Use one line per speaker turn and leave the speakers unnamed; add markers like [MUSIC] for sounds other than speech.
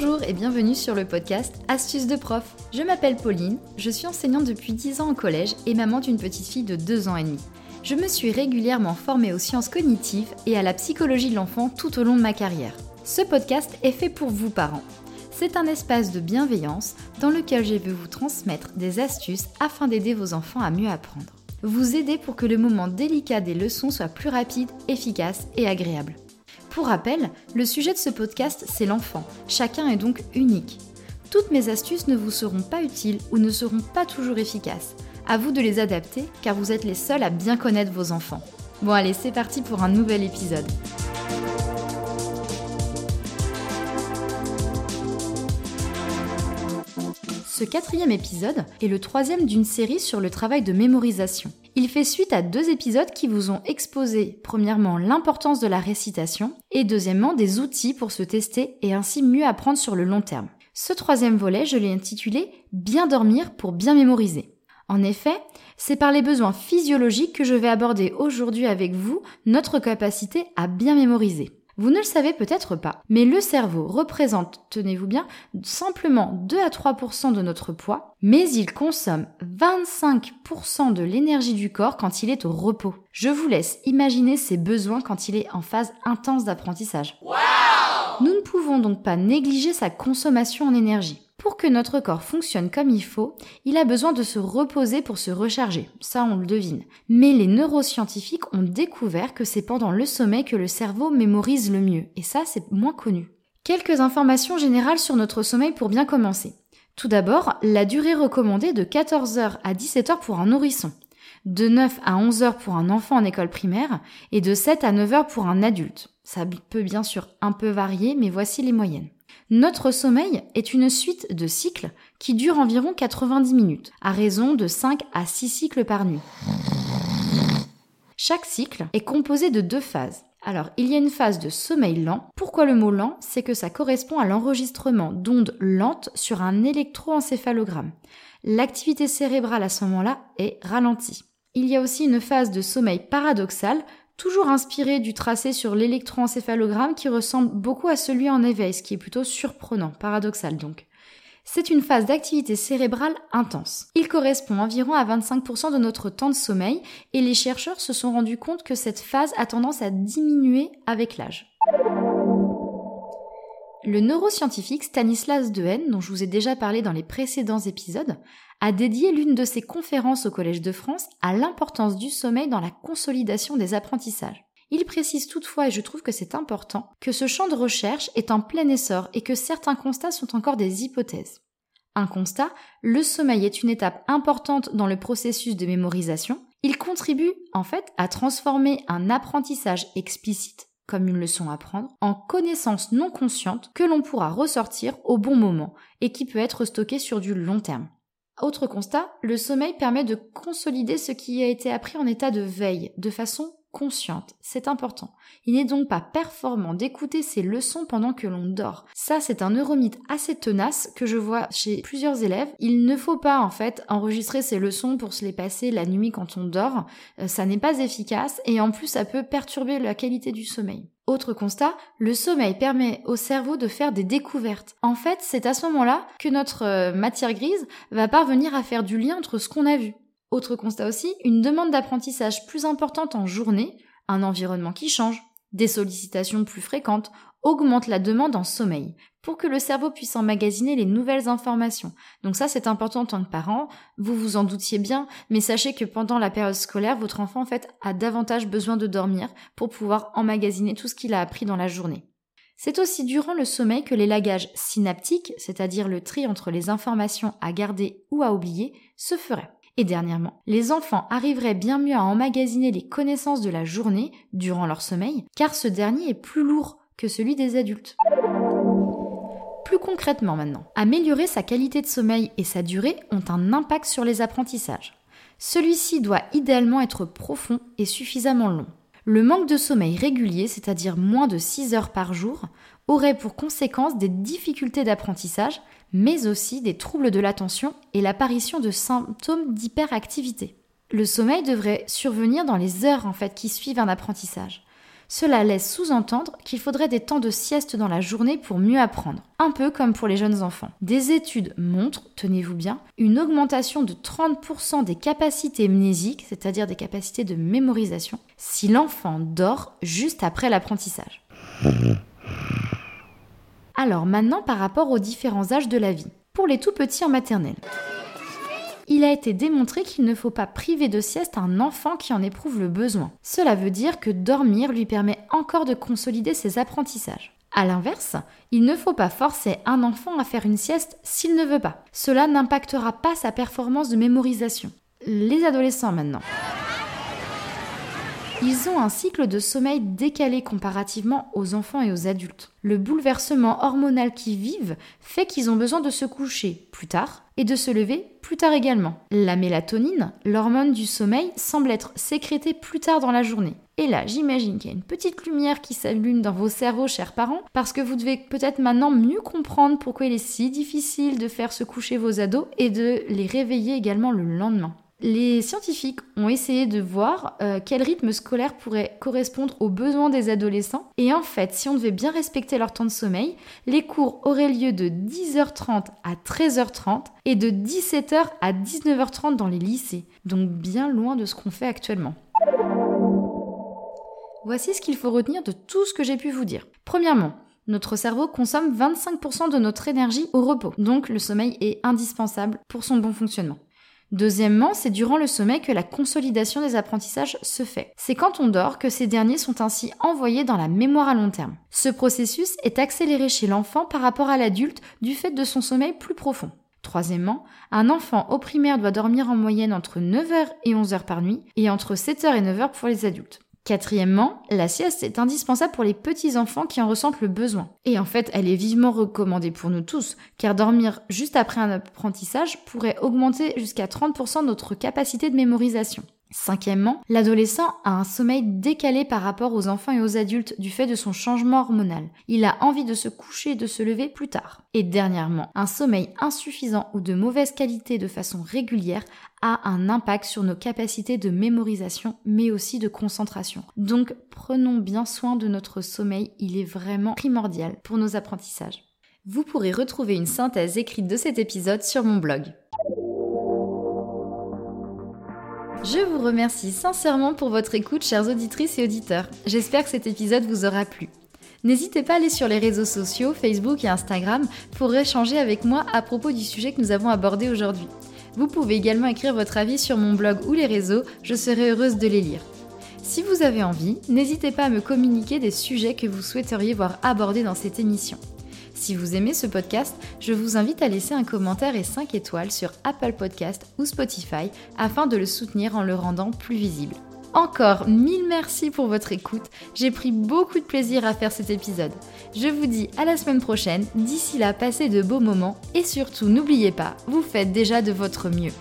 Bonjour et bienvenue sur le podcast Astuces de prof. Je m'appelle Pauline, je suis enseignante depuis 10 ans au collège et maman d'une petite fille de 2 ans et demi. Je me suis régulièrement formée aux sciences cognitives et à la psychologie de l'enfant tout au long de ma carrière. Ce podcast est fait pour vous parents. C'est un espace de bienveillance dans lequel je veux vous transmettre des astuces afin d'aider vos enfants à mieux apprendre. Vous aider pour que le moment délicat des leçons soit plus rapide, efficace et agréable. Pour rappel, le sujet de ce podcast, c'est l'enfant. Chacun est donc unique. Toutes mes astuces ne vous seront pas utiles ou ne seront pas toujours efficaces. À vous de les adapter car vous êtes les seuls à bien connaître vos enfants. Bon allez, c'est parti pour un nouvel épisode. Ce quatrième épisode est le troisième d'une série sur le travail de mémorisation. Il fait suite à deux épisodes qui vous ont exposé, premièrement, l'importance de la récitation et deuxièmement, des outils pour se tester et ainsi mieux apprendre sur le long terme. Ce troisième volet, je l'ai intitulé Bien dormir pour bien mémoriser. En effet, c'est par les besoins physiologiques que je vais aborder aujourd'hui avec vous notre capacité à bien mémoriser. Vous ne le savez peut-être pas, mais le cerveau représente, tenez-vous bien, simplement 2 à 3% de notre poids, mais il consomme 25% de l'énergie du corps quand il est au repos. Je vous laisse imaginer ses besoins quand il est en phase intense d'apprentissage. Nous ne pouvons donc pas négliger sa consommation en énergie. Pour que notre corps fonctionne comme il faut, il a besoin de se reposer pour se recharger, ça on le devine. Mais les neuroscientifiques ont découvert que c'est pendant le sommeil que le cerveau mémorise le mieux, et ça c'est moins connu. Quelques informations générales sur notre sommeil pour bien commencer. Tout d'abord, la durée recommandée de 14h à 17h pour un nourrisson, de 9 à 11h pour un enfant en école primaire et de 7 à 9h pour un adulte. Ça peut bien sûr un peu varier, mais voici les moyennes. Notre sommeil est une suite de cycles qui durent environ 90 minutes, à raison de 5 à 6 cycles par nuit. Chaque cycle est composé de deux phases. Alors, il y a une phase de sommeil lent. Pourquoi le mot lent? C'est que ça correspond à l'enregistrement d'ondes lentes sur un électroencéphalogramme. L'activité cérébrale à ce moment-là est ralentie. Il y a aussi une phase de sommeil paradoxal toujours inspiré du tracé sur l'électroencéphalogramme qui ressemble beaucoup à celui en éveil, ce qui est plutôt surprenant, paradoxal donc. C'est une phase d'activité cérébrale intense. Il correspond environ à 25% de notre temps de sommeil et les chercheurs se sont rendus compte que cette phase a tendance à diminuer avec l'âge. Le neuroscientifique Stanislas Dehaene, dont je vous ai déjà parlé dans les précédents épisodes, a dédié l'une de ses conférences au Collège de France à l'importance du sommeil dans la consolidation des apprentissages. Il précise toutefois, et je trouve que c'est important, que ce champ de recherche est en plein essor et que certains constats sont encore des hypothèses. Un constat, le sommeil est une étape importante dans le processus de mémorisation. Il contribue en fait à transformer un apprentissage explicite, comme une leçon à apprendre, en connaissance non consciente que l'on pourra ressortir au bon moment et qui peut être stockée sur du long terme. Autre constat, le sommeil permet de consolider ce qui a été appris en état de veille, de façon consciente. C'est important. Il n'est donc pas performant d'écouter ces leçons pendant que l'on dort. Ça, c'est un neuromythe assez tenace que je vois chez plusieurs élèves. Il ne faut pas, en fait, enregistrer ces leçons pour se les passer la nuit quand on dort. Euh, ça n'est pas efficace et en plus, ça peut perturber la qualité du sommeil. Autre constat, le sommeil permet au cerveau de faire des découvertes. En fait, c'est à ce moment-là que notre euh, matière grise va parvenir à faire du lien entre ce qu'on a vu. Autre constat aussi, une demande d'apprentissage plus importante en journée, un environnement qui change, des sollicitations plus fréquentes, augmente la demande en sommeil pour que le cerveau puisse emmagasiner les nouvelles informations. Donc ça, c'est important en tant que parent. Vous vous en doutiez bien, mais sachez que pendant la période scolaire, votre enfant, en fait, a davantage besoin de dormir pour pouvoir emmagasiner tout ce qu'il a appris dans la journée. C'est aussi durant le sommeil que l'élagage synaptique, c'est-à-dire le tri entre les informations à garder ou à oublier, se ferait. Et dernièrement, les enfants arriveraient bien mieux à emmagasiner les connaissances de la journée durant leur sommeil, car ce dernier est plus lourd que celui des adultes. Plus concrètement maintenant, améliorer sa qualité de sommeil et sa durée ont un impact sur les apprentissages. Celui-ci doit idéalement être profond et suffisamment long. Le manque de sommeil régulier, c'est-à-dire moins de 6 heures par jour, aurait pour conséquence des difficultés d'apprentissage, mais aussi des troubles de l'attention et l'apparition de symptômes d'hyperactivité. Le sommeil devrait survenir dans les heures en fait qui suivent un apprentissage. Cela laisse sous-entendre qu'il faudrait des temps de sieste dans la journée pour mieux apprendre, un peu comme pour les jeunes enfants. Des études montrent, tenez-vous bien, une augmentation de 30% des capacités mnésiques, c'est-à-dire des capacités de mémorisation, si l'enfant dort juste après l'apprentissage. [LAUGHS] Alors maintenant par rapport aux différents âges de la vie. Pour les tout petits en maternelle il a été démontré qu'il ne faut pas priver de sieste un enfant qui en éprouve le besoin. Cela veut dire que dormir lui permet encore de consolider ses apprentissages. A l'inverse, il ne faut pas forcer un enfant à faire une sieste s'il ne veut pas. Cela n'impactera pas sa performance de mémorisation. Les adolescents maintenant. Ils ont un cycle de sommeil décalé comparativement aux enfants et aux adultes. Le bouleversement hormonal qu'ils vivent fait qu'ils ont besoin de se coucher plus tard et de se lever plus tard également. La mélatonine, l'hormone du sommeil, semble être sécrétée plus tard dans la journée. Et là, j'imagine qu'il y a une petite lumière qui s'allume dans vos cerveaux, chers parents, parce que vous devez peut-être maintenant mieux comprendre pourquoi il est si difficile de faire se coucher vos ados et de les réveiller également le lendemain. Les scientifiques ont essayé de voir euh, quel rythme scolaire pourrait correspondre aux besoins des adolescents. Et en fait, si on devait bien respecter leur temps de sommeil, les cours auraient lieu de 10h30 à 13h30 et de 17h à 19h30 dans les lycées. Donc bien loin de ce qu'on fait actuellement. Voici ce qu'il faut retenir de tout ce que j'ai pu vous dire. Premièrement, notre cerveau consomme 25% de notre énergie au repos, donc le sommeil est indispensable pour son bon fonctionnement. Deuxièmement, c'est durant le sommeil que la consolidation des apprentissages se fait. C'est quand on dort que ces derniers sont ainsi envoyés dans la mémoire à long terme. Ce processus est accéléré chez l'enfant par rapport à l'adulte du fait de son sommeil plus profond. Troisièmement, un enfant au primaire doit dormir en moyenne entre 9h et 11h par nuit et entre 7h et 9h pour les adultes. Quatrièmement, la sieste est indispensable pour les petits-enfants qui en ressentent le besoin. Et en fait, elle est vivement recommandée pour nous tous, car dormir juste après un apprentissage pourrait augmenter jusqu'à 30% notre capacité de mémorisation. Cinquièmement, l'adolescent a un sommeil décalé par rapport aux enfants et aux adultes du fait de son changement hormonal. Il a envie de se coucher et de se lever plus tard. Et dernièrement, un sommeil insuffisant ou de mauvaise qualité de façon régulière a un impact sur nos capacités de mémorisation mais aussi de concentration. Donc prenons bien soin de notre sommeil, il est vraiment primordial pour nos apprentissages. Vous pourrez retrouver une synthèse écrite de cet épisode sur mon blog. Remercie sincèrement pour votre écoute, chères auditrices et auditeurs. J'espère que cet épisode vous aura plu. N'hésitez pas à aller sur les réseaux sociaux, Facebook et Instagram, pour échanger avec moi à propos du sujet que nous avons abordé aujourd'hui. Vous pouvez également écrire votre avis sur mon blog ou les réseaux, je serai heureuse de les lire. Si vous avez envie, n'hésitez pas à me communiquer des sujets que vous souhaiteriez voir abordés dans cette émission. Si vous aimez ce podcast, je vous invite à laisser un commentaire et 5 étoiles sur Apple Podcast ou Spotify afin de le soutenir en le rendant plus visible. Encore mille merci pour votre écoute, j'ai pris beaucoup de plaisir à faire cet épisode. Je vous dis à la semaine prochaine, d'ici là passez de beaux moments et surtout n'oubliez pas, vous faites déjà de votre mieux.